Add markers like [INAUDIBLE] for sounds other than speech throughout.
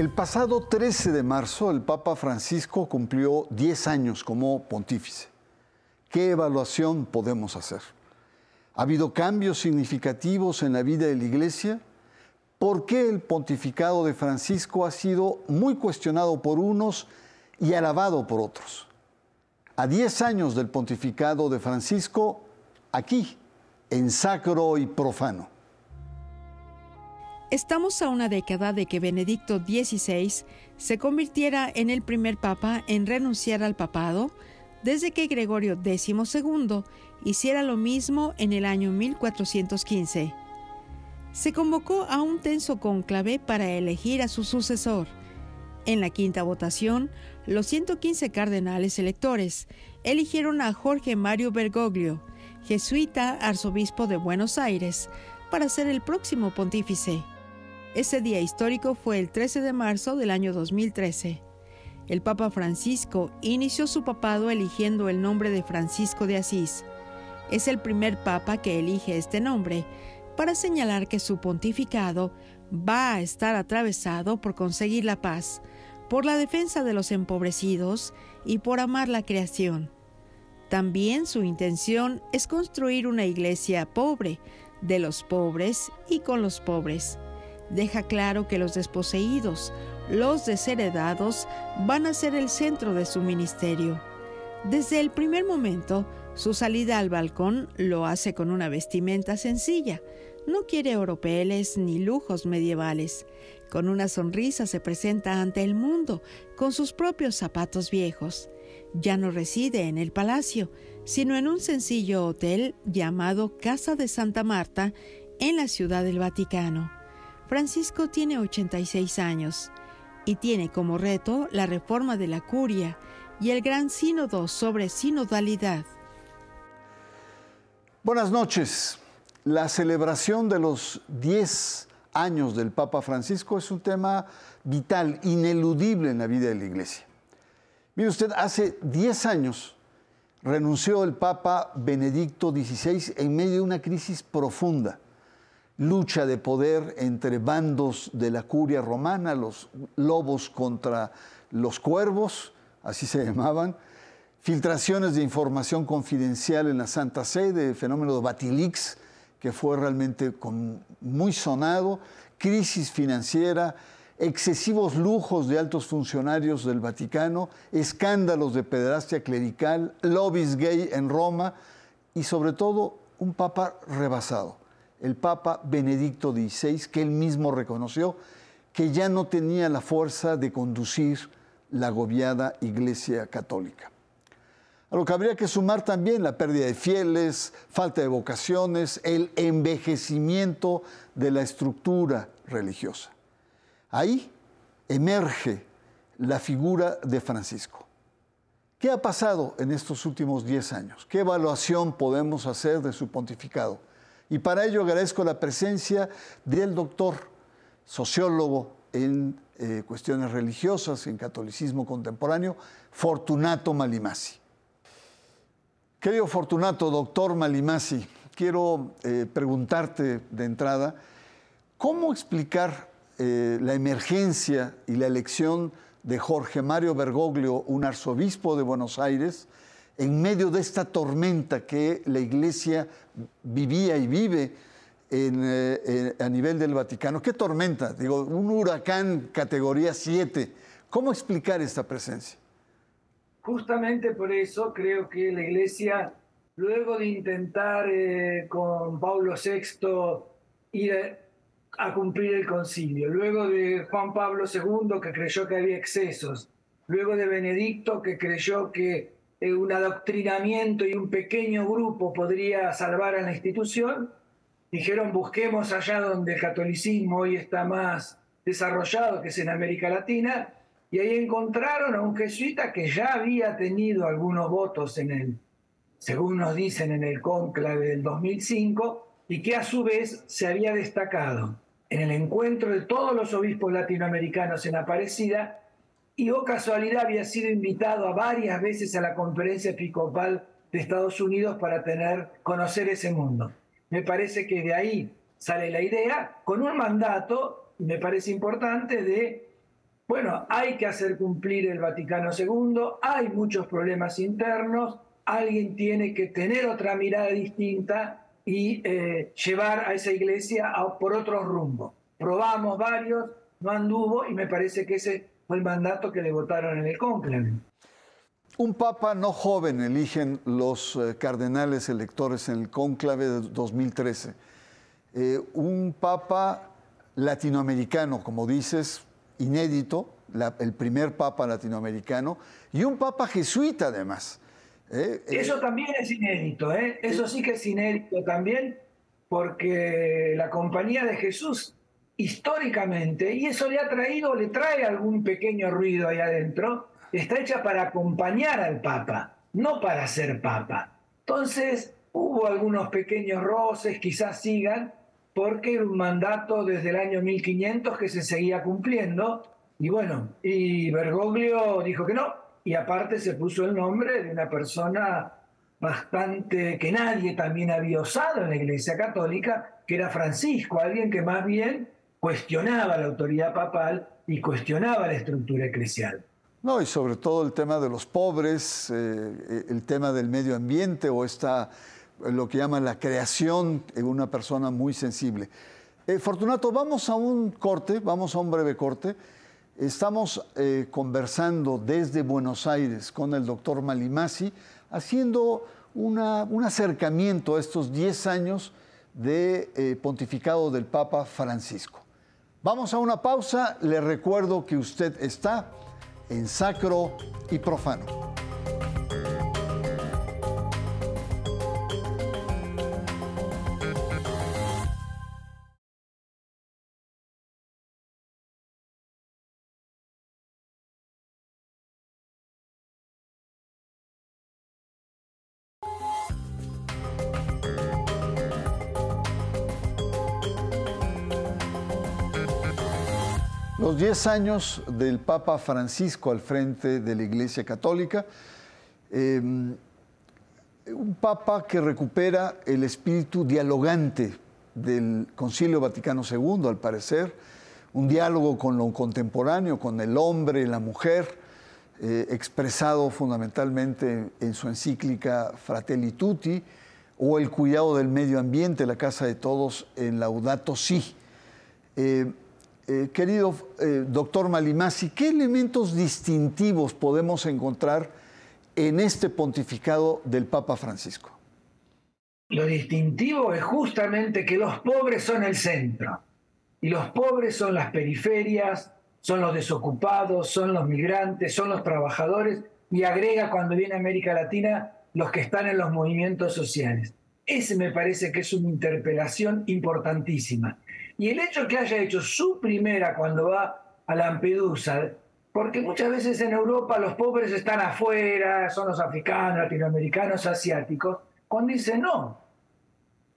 El pasado 13 de marzo, el Papa Francisco cumplió 10 años como pontífice. ¿Qué evaluación podemos hacer? ¿Ha habido cambios significativos en la vida de la Iglesia? ¿Por qué el pontificado de Francisco ha sido muy cuestionado por unos y alabado por otros? A 10 años del pontificado de Francisco, aquí, en sacro y profano. Estamos a una década de que Benedicto XVI se convirtiera en el primer papa en renunciar al papado desde que Gregorio XII hiciera lo mismo en el año 1415. Se convocó a un tenso cónclave para elegir a su sucesor. En la quinta votación, los 115 cardenales electores eligieron a Jorge Mario Bergoglio, jesuita arzobispo de Buenos Aires, para ser el próximo pontífice. Ese día histórico fue el 13 de marzo del año 2013. El Papa Francisco inició su papado eligiendo el nombre de Francisco de Asís. Es el primer papa que elige este nombre para señalar que su pontificado va a estar atravesado por conseguir la paz, por la defensa de los empobrecidos y por amar la creación. También su intención es construir una iglesia pobre, de los pobres y con los pobres deja claro que los desposeídos, los desheredados, van a ser el centro de su ministerio. Desde el primer momento, su salida al balcón lo hace con una vestimenta sencilla. No quiere oropeles ni lujos medievales. Con una sonrisa se presenta ante el mundo con sus propios zapatos viejos. Ya no reside en el palacio, sino en un sencillo hotel llamado Casa de Santa Marta en la Ciudad del Vaticano. Francisco tiene 86 años y tiene como reto la reforma de la curia y el gran sínodo sobre sinodalidad. Buenas noches. La celebración de los 10 años del Papa Francisco es un tema vital, ineludible en la vida de la Iglesia. Mire usted, hace 10 años renunció el Papa Benedicto XVI en medio de una crisis profunda lucha de poder entre bandos de la curia romana, los lobos contra los cuervos, así se [LAUGHS] llamaban, filtraciones de información confidencial en la Santa Sede, el fenómeno de Batilix, que fue realmente muy sonado, crisis financiera, excesivos lujos de altos funcionarios del Vaticano, escándalos de pederastia clerical, lobbies gay en Roma y sobre todo un papa rebasado el Papa Benedicto XVI, que él mismo reconoció que ya no tenía la fuerza de conducir la agobiada Iglesia Católica. A lo que habría que sumar también la pérdida de fieles, falta de vocaciones, el envejecimiento de la estructura religiosa. Ahí emerge la figura de Francisco. ¿Qué ha pasado en estos últimos 10 años? ¿Qué evaluación podemos hacer de su pontificado? Y para ello agradezco la presencia del doctor, sociólogo en eh, cuestiones religiosas, en catolicismo contemporáneo, Fortunato Malimasi. Querido Fortunato, doctor Malimasi, quiero eh, preguntarte de entrada, ¿cómo explicar eh, la emergencia y la elección de Jorge Mario Bergoglio, un arzobispo de Buenos Aires, en medio de esta tormenta que la Iglesia vivía y vive eh, a nivel del Vaticano. ¿Qué tormenta? Digo, un huracán categoría 7. ¿Cómo explicar esta presencia? Justamente por eso creo que la Iglesia, luego de intentar eh, con Pablo VI ir a cumplir el concilio, luego de Juan Pablo II que creyó que había excesos, luego de Benedicto que creyó que eh, un adoctrinamiento y un pequeño grupo podría salvar a la institución, dijeron busquemos allá donde el catolicismo hoy está más desarrollado, que es en América Latina, y ahí encontraron a un jesuita que ya había tenido algunos votos en el, según nos dicen, en el cónclave del 2005, y que a su vez se había destacado en el encuentro de todos los obispos latinoamericanos en Aparecida y o oh casualidad había sido invitado a varias veces a la conferencia episcopal de Estados Unidos para tener, conocer ese mundo. Me parece que de ahí sale la idea, con un mandato, me parece importante, de bueno, hay que hacer cumplir el Vaticano II, hay muchos problemas internos, alguien tiene que tener otra mirada distinta y eh, llevar a esa iglesia por otro rumbo. Probamos varios, no anduvo y me parece que ese fue el mandato que le votaron en el cónclave. Un papa no joven eligen los eh, cardenales electores en el cónclave de 2013. Eh, un papa latinoamericano, como dices, inédito, el primer papa latinoamericano, y un papa jesuita además. ¿eh? Eso también es inédito, eso sí que es inédito también, porque la compañía de Jesús históricamente, y eso le ha traído, le trae algún pequeño ruido ahí adentro, está hecha para acompañar al Papa, no para ser Papa. Entonces, hubo algunos pequeños roces, quizás sigan, porque era un mandato desde el año 1500 que se seguía cumpliendo, y bueno, y Bergoglio dijo que no, y aparte se puso el nombre de una persona bastante que nadie también había osado en la Iglesia Católica, que era Francisco, alguien que más bien cuestionaba la autoridad papal y cuestionaba la estructura eclesial. No, y sobre todo el tema de los pobres, eh, el tema del medio ambiente o esta, lo que llaman la creación en una persona muy sensible. Eh, Fortunato, vamos a un corte, vamos a un breve corte. Estamos eh, conversando desde Buenos Aires con el doctor Malimasi, haciendo un acercamiento a estos 10 años de pontificado del Papa Francisco. Vamos a una pausa. Le recuerdo que usted está en sacro y profano. Los 10 años del Papa Francisco al frente de la Iglesia Católica, em, un Papa que recupera el espíritu dialogante del Concilio Vaticano II, al parecer, un diálogo con lo contemporáneo, con el hombre la mujer, eh, expresado fundamentalmente en su encíclica Fratelli Tutti, o el cuidado del medio ambiente, la casa de todos, en Laudato Si. Eh, eh, querido eh, doctor Malimasi, ¿qué elementos distintivos podemos encontrar en este pontificado del Papa Francisco? Lo distintivo es justamente que los pobres son el centro y los pobres son las periferias, son los desocupados, son los migrantes, son los trabajadores y agrega cuando viene América Latina los que están en los movimientos sociales. Ese me parece que es una interpelación importantísima. Y el hecho que haya hecho su primera cuando va a Lampedusa, porque muchas veces en Europa los pobres están afuera, son los africanos, latinoamericanos, asiáticos, cuando dice no,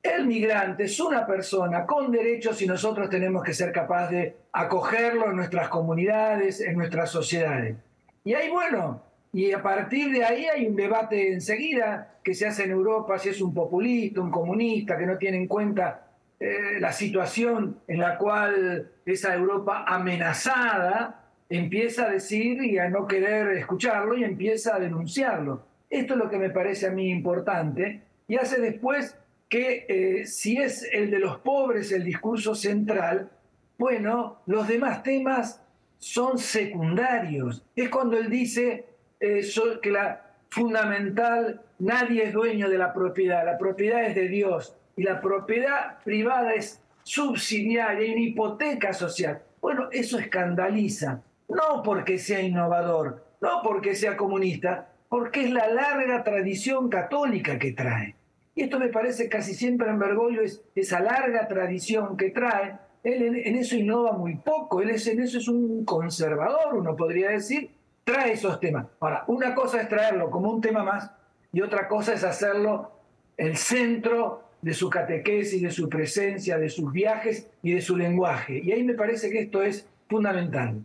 el migrante es una persona con derechos y nosotros tenemos que ser capaces de acogerlo en nuestras comunidades, en nuestras sociedades. Y ahí, bueno, y a partir de ahí hay un debate enseguida que se hace en Europa si es un populista, un comunista, que no tiene en cuenta eh, la situación en la cual esa Europa amenazada empieza a decir y a no querer escucharlo y empieza a denunciarlo. Esto es lo que me parece a mí importante y hace después que eh, si es el de los pobres el discurso central, bueno, los demás temas son secundarios. Es cuando él dice eh, que la fundamental, nadie es dueño de la propiedad, la propiedad es de Dios y la propiedad privada es subsidiaria, y hipoteca social. Bueno, eso escandaliza, no porque sea innovador, no porque sea comunista, porque es la larga tradición católica que trae. Y esto me parece casi siempre en Bergoglio es esa larga tradición que trae. Él en, eso innova muy poco, él es, en eso es un conservador, uno podría decir, trae esos temas. Ahora, una cosa es traerlo como un tema más y otra cosa es hacerlo el centro de su catequesis, de su presencia, de sus viajes y de su lenguaje. Y ahí me parece que esto es fundamental.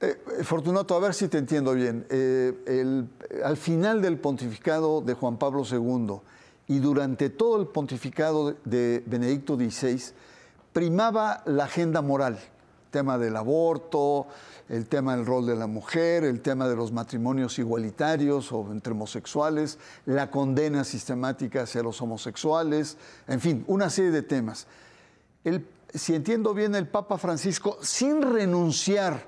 Eh, Fortunato, a ver si te entiendo bien. Eh, al final del pontificado de Juan Pablo II y durante todo el pontificado de Benedicto XVI, primaba la agenda moral, tema del aborto, el tema del rol de la mujer, el tema de los matrimonios igualitarios o entre homosexuales, la condena sistemática hacia los homosexuales, en fin, una serie de temas. si entiendo bien, el Papa Francisco, sin renunciar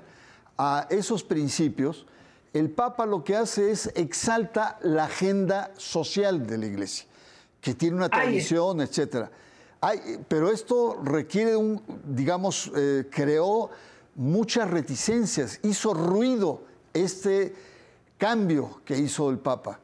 a esos principios, el Papa lo que hace es exalta la agenda social de la Iglesia, que tiene una tradición, etcétera. Pero esto requiere un, digamos, eh, creó muchas reticencias, hizo ruido este cambio que hizo el Papa.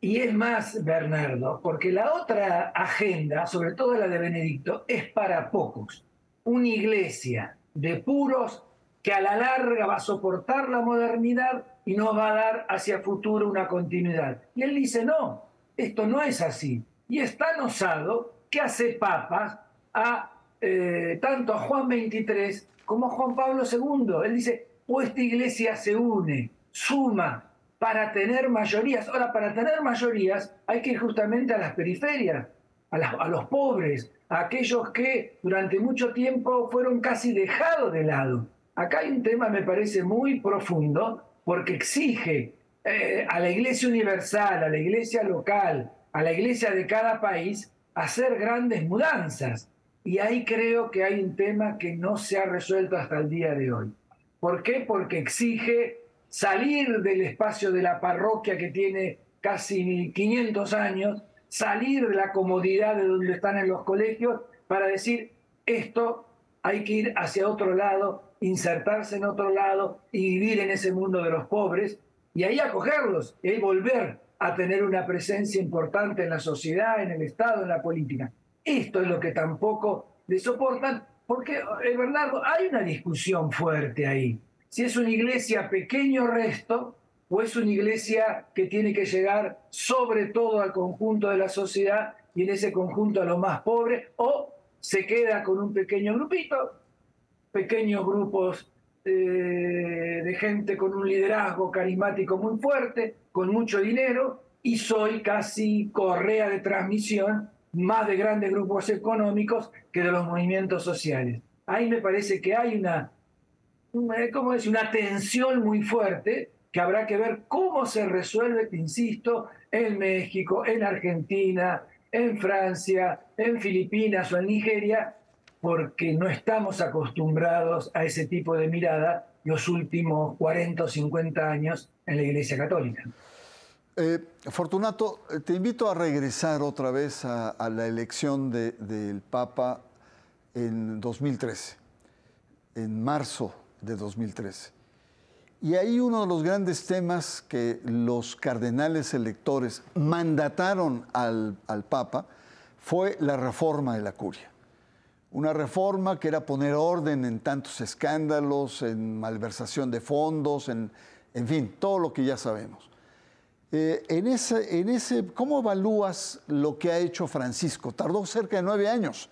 Y es más, Bernardo, porque la otra agenda, sobre todo la de Benedicto, es para pocos. Una iglesia de puros que a la larga va a soportar la modernidad y nos va a dar hacia futuro una continuidad. Y él dice, no, esto no es así. Y es tan osado que hace papas a eh, tanto a Juan 23 como Juan Pablo II. Él dice, o esta iglesia se une, suma, para tener mayorías. Ahora, para tener mayorías hay que ir justamente a las periferias, a, a los pobres, a aquellos que durante mucho tiempo fueron casi dejados de lado. Acá hay un tema, me parece, muy profundo, porque exige eh, a la iglesia universal, a la iglesia local, a la iglesia de cada país, hacer grandes mudanzas. Y ahí creo que hay un tema que no se ha resuelto hasta el día de hoy. ¿Por qué? Porque exige salir del espacio de la parroquia que tiene casi 500 años, salir de la comodidad de donde están en los colegios para decir, esto hay que ir hacia otro lado, insertarse en otro lado y vivir en ese mundo de los pobres y ahí acogerlos y ahí volver a tener una presencia importante en la sociedad, en el Estado, en la política. Esto es lo que tampoco le soportan, porque, Bernardo, hay una discusión fuerte ahí. Si es una iglesia pequeño resto o es una iglesia que tiene que llegar sobre todo al conjunto de la sociedad y en ese conjunto a los más pobres, o se queda con un pequeño grupito, pequeños grupos eh, de gente con un liderazgo carismático muy fuerte, con mucho dinero, y soy casi correa de transmisión más de grandes grupos económicos que de los movimientos sociales. Ahí me parece que hay una, ¿cómo es? una tensión muy fuerte que habrá que ver cómo se resuelve, te insisto, en México, en Argentina, en Francia, en Filipinas o en Nigeria, porque no estamos acostumbrados a ese tipo de mirada los últimos 40 o 50 años en la Iglesia Católica. Eh, Fortunato, eh, te invito a regresar otra vez a, la elección del Papa en 2013, en marzo de 2013. Y ahí uno de los grandes temas que los cardenales electores mandataron al, al Papa fue la reforma de la curia. Una reforma que era poner orden en tantos escándalos, en malversación de fondos, en, en fin, todo lo que ya sabemos. Eh, en, ese, en ese, ¿Cómo evalúas lo que ha hecho Francisco? Tardó cerca de nueve años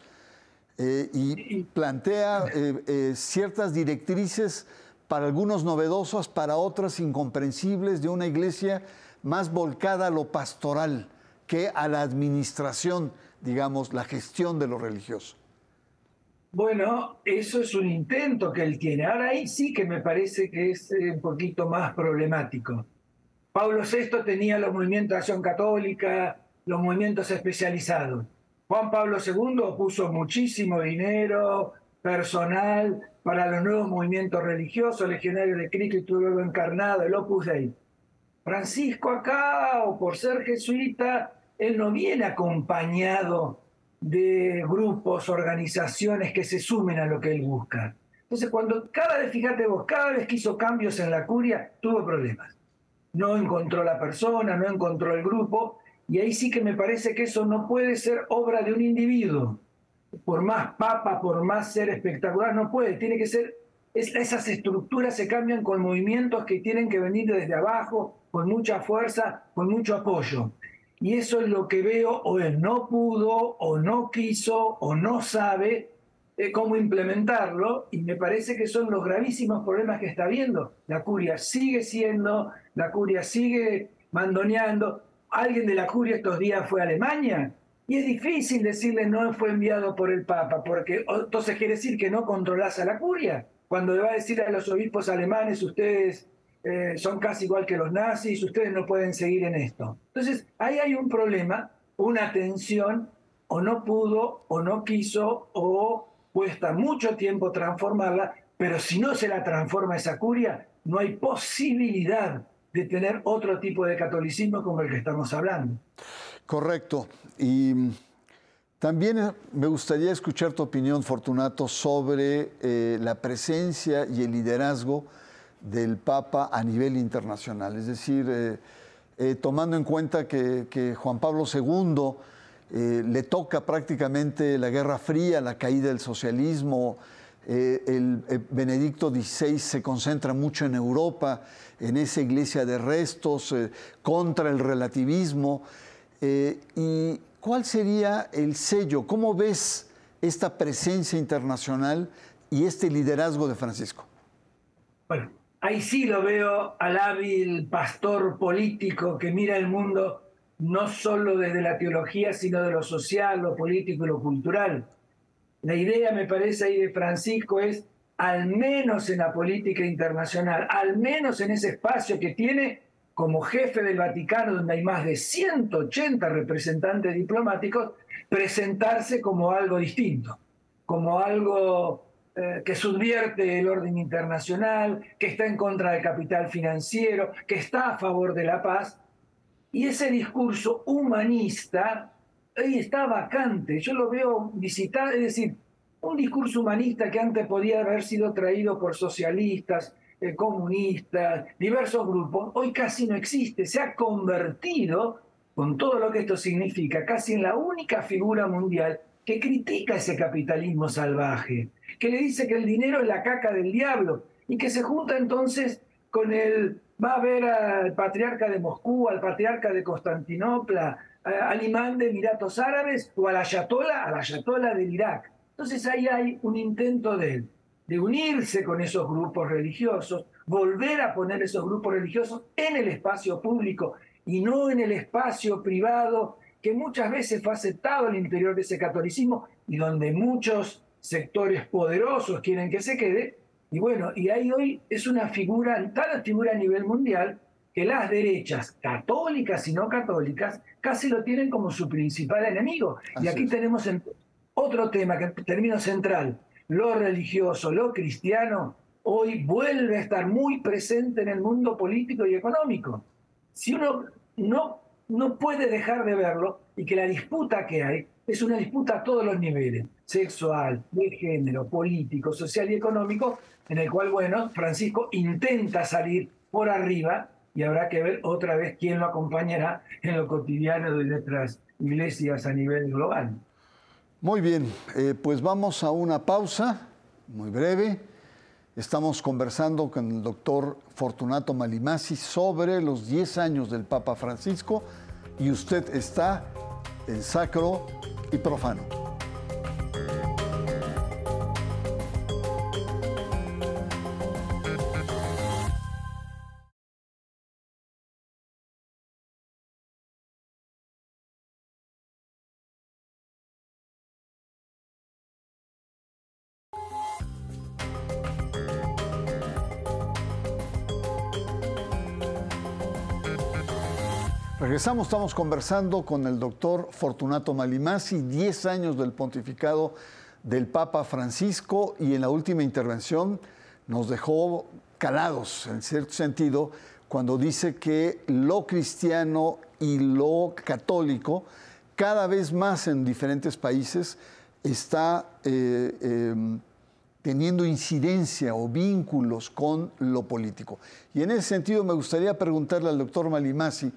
eh, y plantea eh, ciertas directrices para algunos novedosas, para otras incomprensibles, de una iglesia más volcada a lo pastoral que a la administración, digamos, la gestión de lo religioso. Bueno, eso es un intento que él tiene. Ahora ahí sí que me parece que es un poquito más problemático Pablo VI tenía los movimientos de acción católica, los movimientos especializados. Juan Pablo II puso muchísimo dinero, personal, para los nuevos movimientos religiosos, legionarios de Cristo y todo lo encarnado, el Opus Dei. Francisco acá, o por ser jesuita, él no viene acompañado de grupos, organizaciones que se sumen a lo que él busca. Entonces, cuando cada vez, fíjate vos, cada vez que hizo cambios en la curia, tuvo problemas no encontró la persona, no encontró el grupo, y ahí sí que me parece que eso no puede ser obra de un individuo. Por más papa, por más ser espectacular, no puede, tiene que ser, esas estructuras se cambian con movimientos que tienen que venir desde abajo, con mucha fuerza, con mucho apoyo. Y eso es lo que veo, o él no pudo, o no quiso, o no sabe, eh, cómo implementarlo y me parece que son los gravísimos problemas que está viendo. La curia sigue siendo, la curia sigue mandoneando. Alguien de la curia estos días fue a Alemania y es difícil decirle no fue enviado por el Papa, porque entonces quiere decir que no controlas a la curia. cuando le va a decir a los obispos alemanes, ustedes eh, son casi igual que los nazis, ustedes no pueden seguir en esto. Entonces, ahí hay un problema, una tensión, o no pudo, o no quiso, o cuesta mucho tiempo transformarla, pero si no se la transforma esa curia, no hay posibilidad de tener otro tipo de catolicismo como el que estamos hablando. Correcto. Y también me gustaría escuchar tu opinión, Fortunato, sobre eh, la presencia y el liderazgo del Papa a nivel internacional. Es decir, eh, eh, tomando en cuenta que, Juan Pablo II le toca prácticamente la Guerra Fría, la caída del socialismo, el, Benedicto XVI se concentra mucho en Europa, en esa iglesia de restos, contra el relativismo. y ¿Cuál sería el sello? ¿Cómo ves esta presencia internacional y este liderazgo de Francisco? Bueno, ahí sí lo veo al hábil pastor político que mira el mundo no solo desde la teología, sino de lo social, lo político y lo cultural. La idea, me parece, ahí de Francisco es, al menos en la política internacional, al menos en ese espacio que tiene, como jefe del Vaticano, donde hay más de 180 representantes diplomáticos, presentarse como algo distinto, como algo eh, que subvierte el orden internacional, que está en contra del capital financiero, que está a favor de la paz. Y ese discurso humanista ahí está vacante. Yo lo veo visitar, es decir, un discurso humanista que antes podía haber sido traído por socialistas, eh, comunistas, diversos grupos, hoy casi no existe. Se ha convertido, con todo lo que esto significa, casi en la única figura mundial que critica ese capitalismo salvaje, que le dice que el dinero es la caca del diablo y que se junta entonces con el, va a ver al patriarca de Moscú, al patriarca de Constantinopla, al imán de Emiratos Árabes o a la ayatola, a la ayatola del Irak. Entonces ahí hay un intento de de unirse con esos grupos religiosos, volver a poner esos grupos religiosos en el espacio público y no en el espacio privado que muchas veces fue aceptado al interior de ese catolicismo y donde muchos sectores poderosos quieren que se quede. Y bueno, y ahí hoy es una figura, tal figura a nivel mundial, que las derechas, católicas y no católicas, casi lo tienen como su principal enemigo. y aquí tenemos otro tema que termino central, lo religioso, lo cristiano, hoy vuelve a estar muy presente en el mundo político y económico. Si uno no, no puede dejar de verlo y que la disputa que hay es una disputa a todos los niveles, sexual, de género, político, social y económico, en el cual, bueno, Francisco intenta salir por arriba y habrá que ver otra vez quién lo acompañará en lo cotidiano de nuestras iglesias a nivel global. Muy bien, eh, pues vamos a una pausa muy breve. Estamos conversando con el doctor Fortunato Malimasi sobre los 10 años del Papa Francisco y usted está en sacro y profano. Regresamos, estamos conversando con el doctor Fortunato Malimasi, 10 años del pontificado del Papa Francisco y en la última intervención nos dejó calados, en cierto sentido, cuando dice que lo cristiano y lo católico cada vez más en diferentes países está eh, em, teniendo incidencia o vínculos con lo político. Y en ese sentido me gustaría preguntarle al doctor Malimasi,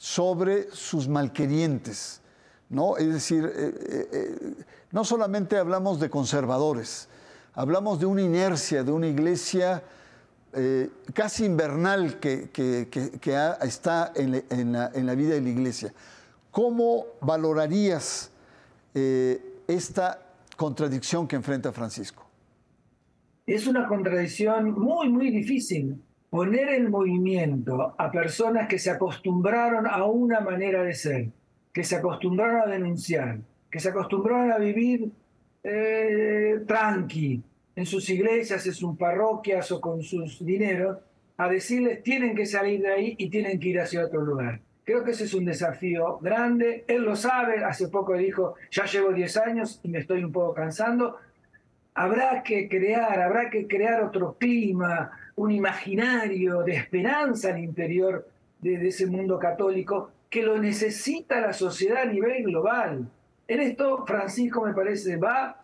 sobre sus malquerientes. ¿no? Es decir, eh, eh, eh, no solamente hablamos de conservadores, hablamos de una inercia, de una iglesia casi invernal que, está en, la, vida de la iglesia. ¿Cómo valorarías esta contradicción que enfrenta Francisco? Es una contradicción muy, muy difícil poner en movimiento a personas que se acostumbraron a una manera de ser, que se acostumbraron a denunciar, que se acostumbraron a vivir eh, tranqui, en sus iglesias, en sus parroquias o con sus dineros, a decirles tienen que salir de ahí y tienen que ir hacia otro lugar. Creo que ese es un desafío grande. Él lo sabe, hace poco dijo, ya llevo 10 años y me estoy un poco cansando. Habrá que crear, habrá que crear otro clima, un imaginario de esperanza al interior de, ese mundo católico que lo necesita la sociedad a nivel global. En esto Francisco me parece va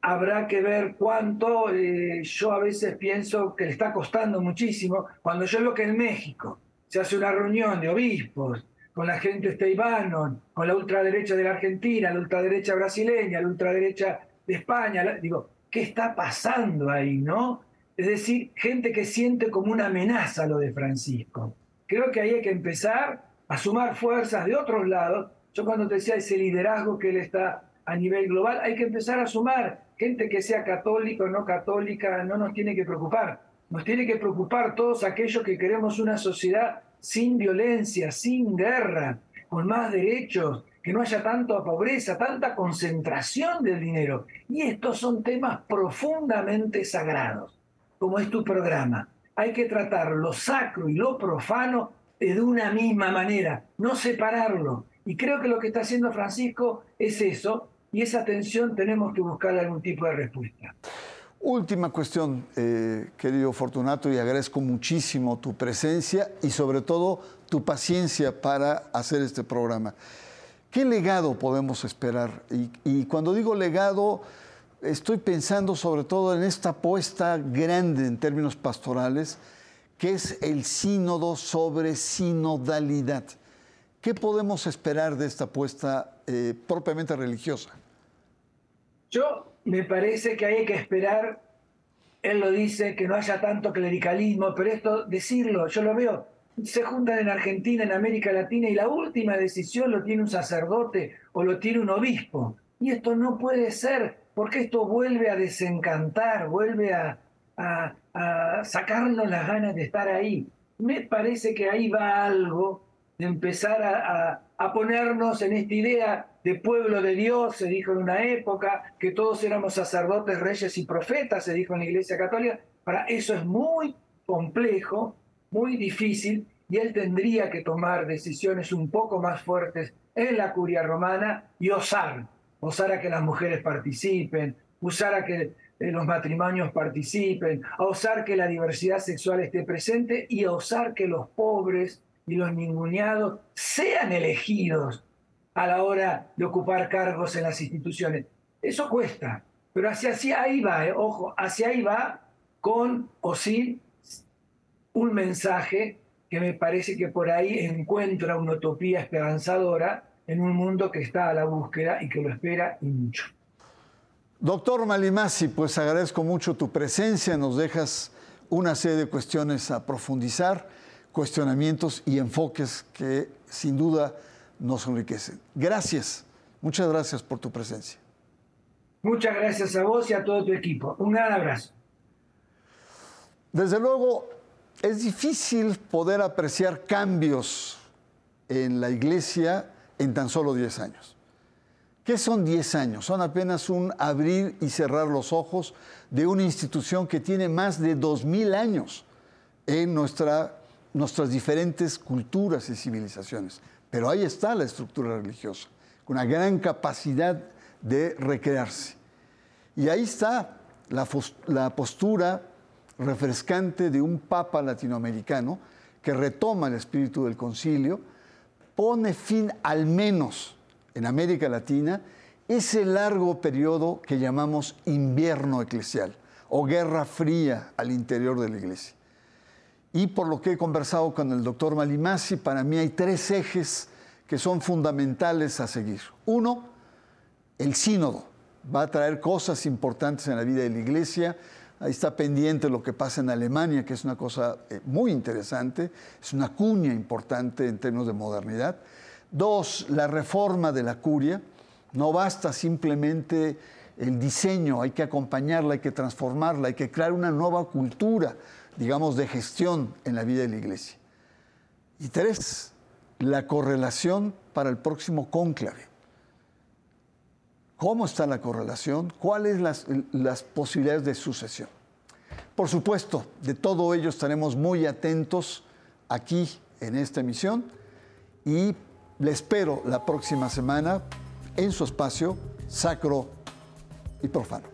habrá que ver cuánto, eh, yo a veces pienso que le está costando muchísimo, cuando yo veo que en México se hace una reunión de obispos con la gente esteibano, con la ultraderecha de la Argentina, la ultraderecha brasileña, la ultraderecha de España, digo, ¿qué está pasando ahí, no? Es decir, gente que siente como una amenaza lo de Francisco. Creo que ahí hay que empezar a sumar fuerzas de otros lados. Yo cuando te decía ese liderazgo que él está a nivel global, hay que empezar a sumar gente que sea católica o no católica, no nos tiene que preocupar. Nos tiene que preocupar todos aquellos que queremos una sociedad sin violencia, sin guerra, con más derechos, que no haya tanta pobreza, tanta concentración del dinero. Y estos son temas profundamente sagrados, como es tu programa. Hay que tratar lo sacro y lo profano de una misma manera, no separarlo. Y creo que lo que está haciendo Francisco es eso, y esa tensión tenemos que buscar algún tipo de respuesta. Última cuestión, eh, querido Fortunato, y agradezco muchísimo tu presencia y sobre todo tu paciencia para hacer este programa. ¿Qué legado podemos esperar? Y, y, cuando digo legado, estoy pensando sobre todo en esta apuesta grande en términos pastorales, que es el sínodo sobre sinodalidad. ¿Qué podemos esperar de esta apuesta eh, propiamente religiosa? Yo me parece que hay que esperar, él lo dice, que no haya tanto clericalismo, pero esto, decirlo, yo lo veo, se juntan en Argentina, en América Latina, y la última decisión lo tiene un sacerdote o lo tiene un obispo. Y esto no puede ser, porque esto vuelve a desencantar, vuelve a, sacarnos las ganas de estar ahí. Me parece que ahí va algo de empezar a, a, ponernos en esta idea de pueblo de Dios, se dijo en una época, que todos éramos sacerdotes, reyes y profetas, se dijo en la Iglesia Católica. Para eso es muy complejo, muy difícil, y él tendría que tomar decisiones un poco más fuertes en la curia romana y osar, osar a que las mujeres participen, usar a que eh, los matrimonios participen, a osar que la diversidad sexual esté presente y a osar que los pobres y los ninguneados sean elegidos a la hora de ocupar cargos en las instituciones. Eso cuesta, pero hacia, ahí va, eh, ojo, hacia ahí va con o sin un mensaje que me parece que por ahí encuentra una utopía esperanzadora en un mundo que está a la búsqueda y que lo espera y mucho. Doctor Malimasi, pues agradezco mucho tu presencia, nos dejas una serie de cuestiones a profundizar cuestionamientos y enfoques que sin duda nos enriquecen. Gracias, muchas gracias por tu presencia. Muchas gracias a vos y a todo tu equipo. Un gran abrazo. Desde luego, es difícil poder apreciar cambios en la iglesia en tan solo 10 años. ¿Qué son 10 años? Son apenas un abrir y cerrar los ojos de una institución que tiene más de 2.000 años en nuestra nuestras diferentes culturas y civilizaciones. Pero ahí está la estructura religiosa, con una gran capacidad de recrearse. Y ahí está la, la postura refrescante de un papa latinoamericano que retoma el espíritu del concilio, pone fin al menos en América Latina ese largo periodo que llamamos invierno eclesial o guerra fría al interior de la iglesia. Y por lo que he conversado con el doctor Malimasi, para mí hay tres ejes que son fundamentales a seguir. Uno, el sínodo. Va a traer cosas importantes en la vida de la iglesia. Ahí está pendiente lo que pasa en Alemania, que es una cosa eh, muy interesante, es una cuña importante en términos de modernidad. Dos, la reforma de la curia. No basta simplemente el diseño, hay que acompañarla, hay que transformarla, hay que crear una nueva cultura digamos, de gestión en la vida de la iglesia. Y tres, la correlación para el próximo cónclave. Cómo está la correlación, cuáles las, las posibilidades de sucesión. Por supuesto, de todo ello estaremos muy atentos aquí en esta emisión y le espero la próxima semana en su espacio sacro y profano.